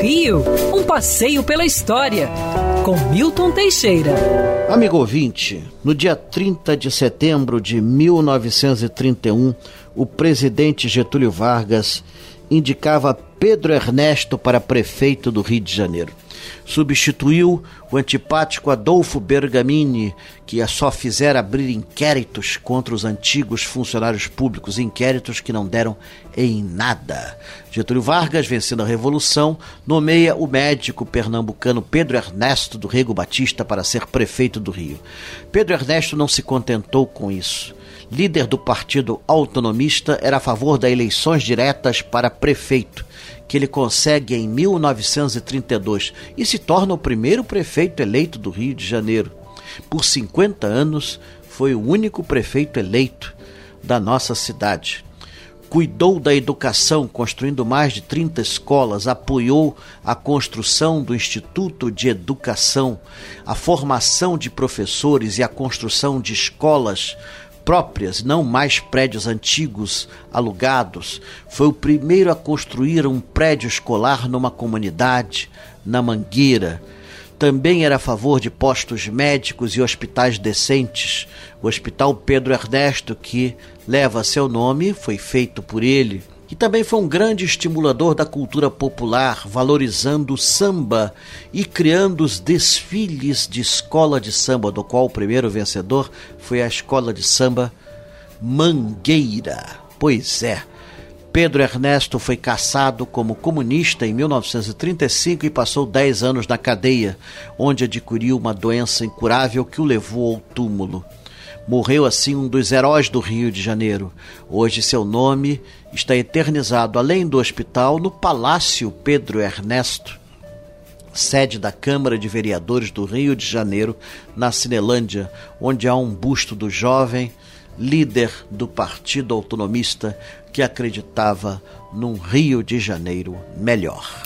Rio, um passeio pela história, com Milton Teixeira. Amigo ouvinte, no dia 30 de setembro de 1931, o presidente Getúlio Vargas indicava Pedro Ernesto para prefeito do Rio de Janeiro. Substituiu o antipático Adolfo Bergamini, que só fizera abrir inquéritos contra os antigos funcionários públicos, inquéritos que não deram em nada. Getúlio Vargas, vencendo a Revolução, nomeia o médico pernambucano Pedro Ernesto do Rego Batista para ser prefeito do Rio. Pedro Ernesto não se contentou com isso líder do Partido Autonomista, era a favor das eleições diretas para prefeito, que ele consegue em 1932 e se torna o primeiro prefeito eleito do Rio de Janeiro. Por 50 anos, foi o único prefeito eleito da nossa cidade. Cuidou da educação, construindo mais de 30 escolas, apoiou a construção do Instituto de Educação, a formação de professores e a construção de escolas próprias, não mais prédios antigos alugados. Foi o primeiro a construir um prédio escolar numa comunidade, na Mangueira. Também era a favor de postos médicos e hospitais decentes. O Hospital Pedro Ernesto, que leva seu nome, foi feito por ele que também foi um grande estimulador da cultura popular, valorizando o samba e criando os desfiles de escola de samba, do qual o primeiro vencedor foi a escola de samba Mangueira. Pois é. Pedro Ernesto foi caçado como comunista em 1935 e passou 10 anos na cadeia, onde adquiriu uma doença incurável que o levou ao túmulo. Morreu assim um dos heróis do Rio de Janeiro. Hoje seu nome está eternizado além do hospital no Palácio Pedro Ernesto, sede da Câmara de Vereadores do Rio de Janeiro, na Cinelândia, onde há um busto do jovem líder do Partido Autonomista que acreditava num Rio de Janeiro melhor.